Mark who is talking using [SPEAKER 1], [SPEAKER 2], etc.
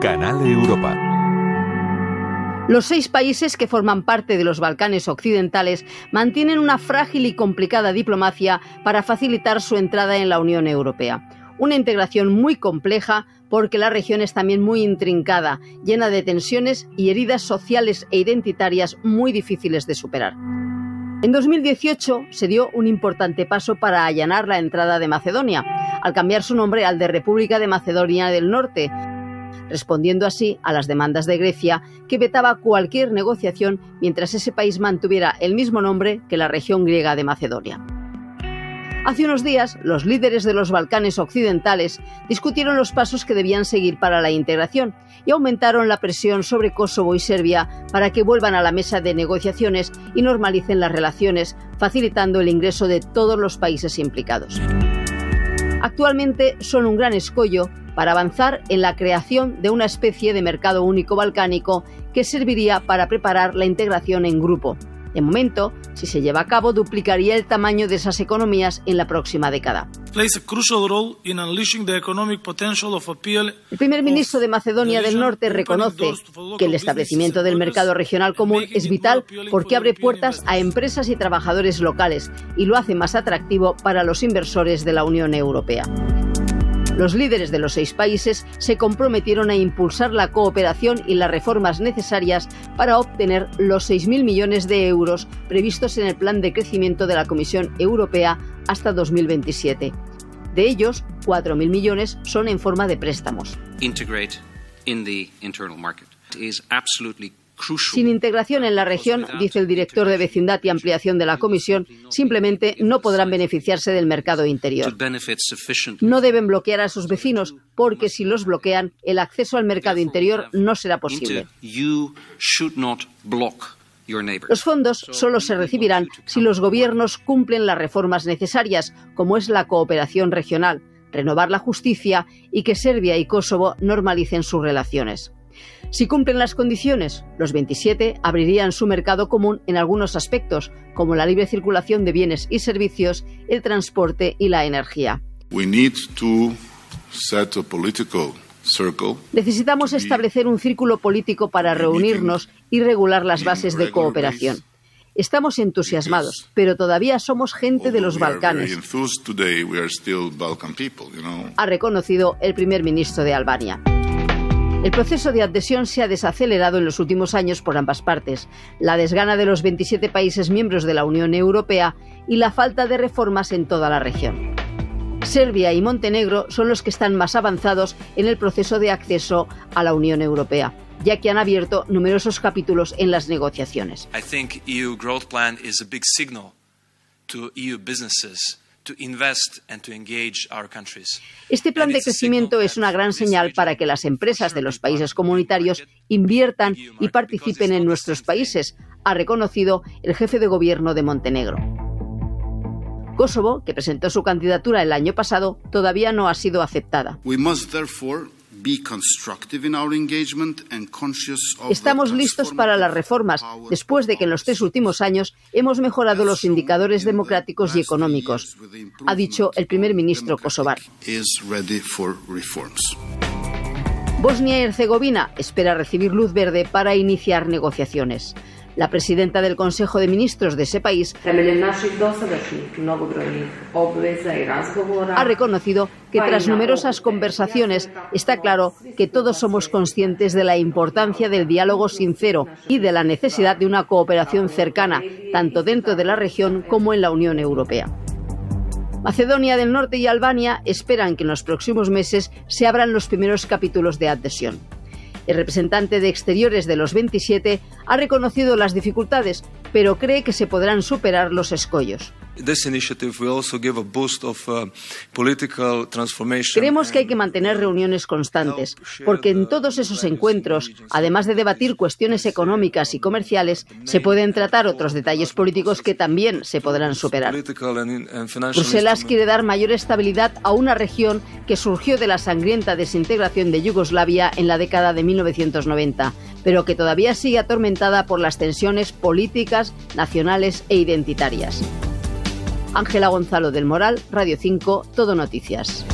[SPEAKER 1] Canal Europa.
[SPEAKER 2] Los seis países que forman parte de los Balcanes occidentales mantienen una frágil y complicada diplomacia para facilitar su entrada en la Unión Europea. Una integración muy compleja porque la región es también muy intrincada, llena de tensiones y heridas sociales e identitarias muy difíciles de superar. En 2018 se dio un importante paso para allanar la entrada de Macedonia, al cambiar su nombre al de República de Macedonia del Norte, respondiendo así a las demandas de Grecia, que vetaba cualquier negociación mientras ese país mantuviera el mismo nombre que la región griega de Macedonia. Hace unos días, los líderes de los Balcanes occidentales discutieron los pasos que debían seguir para la integración y aumentaron la presión sobre Kosovo y Serbia para que vuelvan a la mesa de negociaciones y normalicen las relaciones, facilitando el ingreso de todos los países implicados. Actualmente son un gran escollo para avanzar en la creación de una especie de mercado único balcánico que serviría para preparar la integración en grupo. De momento, si se lleva a cabo, duplicaría el tamaño de esas economías en la próxima década. El primer ministro de Macedonia del Norte reconoce que el establecimiento del mercado regional común es vital porque abre puertas a empresas y trabajadores locales y lo hace más atractivo para los inversores de la Unión Europea. Los líderes de los seis países se comprometieron a impulsar la cooperación y las reformas necesarias para obtener los 6.000 millones de euros previstos en el plan de crecimiento de la Comisión Europea hasta 2027. De ellos, 4.000 millones son en forma de préstamos. Sin integración en la región, dice el director de vecindad y ampliación de la Comisión, simplemente no podrán beneficiarse del mercado interior. No deben bloquear a sus vecinos porque si los bloquean, el acceso al mercado interior no será posible. Los fondos solo se recibirán si los gobiernos cumplen las reformas necesarias, como es la cooperación regional, renovar la justicia y que Serbia y Kosovo normalicen sus relaciones. Si cumplen las condiciones, los 27 abrirían su mercado común en algunos aspectos, como la libre circulación de bienes y servicios, el transporte y la energía. Necesitamos establecer un círculo político para reunirnos y regular las bases de cooperación. Estamos entusiasmados, pero todavía somos gente de los Balcanes, ha reconocido el primer ministro de Albania. El proceso de adhesión se ha desacelerado en los últimos años por ambas partes, la desgana de los 27 países miembros de la Unión Europea y la falta de reformas en toda la región. Serbia y Montenegro son los que están más avanzados en el proceso de acceso a la Unión Europea, ya que han abierto numerosos capítulos en las negociaciones. Businesses este plan de crecimiento es una gran señal para que las empresas de los países comunitarios inviertan y participen en nuestros países, ha reconocido el jefe de gobierno de Montenegro. Kosovo, que presentó su candidatura el año pasado, todavía no ha sido aceptada. Estamos listos para las reformas, después de que en los tres últimos años hemos mejorado los indicadores democráticos y económicos, ha dicho el primer ministro kosovar. Bosnia y Herzegovina espera recibir luz verde para iniciar negociaciones. La presidenta del Consejo de Ministros de ese país ha reconocido que tras numerosas conversaciones está claro que todos somos conscientes de la importancia del diálogo sincero y de la necesidad de una cooperación cercana, tanto dentro de la región como en la Unión Europea. Macedonia del Norte y Albania esperan que en los próximos meses se abran los primeros capítulos de adhesión. El representante de Exteriores de los 27 ha reconocido las dificultades, pero cree que se podrán superar los escollos. Creemos que hay que mantener reuniones constantes, porque en todos esos encuentros, además de debatir cuestiones económicas y comerciales, se pueden tratar otros detalles políticos que también se podrán superar. Bruselas quiere dar mayor estabilidad a una región que surgió de la sangrienta desintegración de Yugoslavia en la década de 1990, pero que todavía sigue atormentada por las tensiones políticas, nacionales e identitarias. Ángela Gonzalo del Moral, Radio 5, Todo Noticias.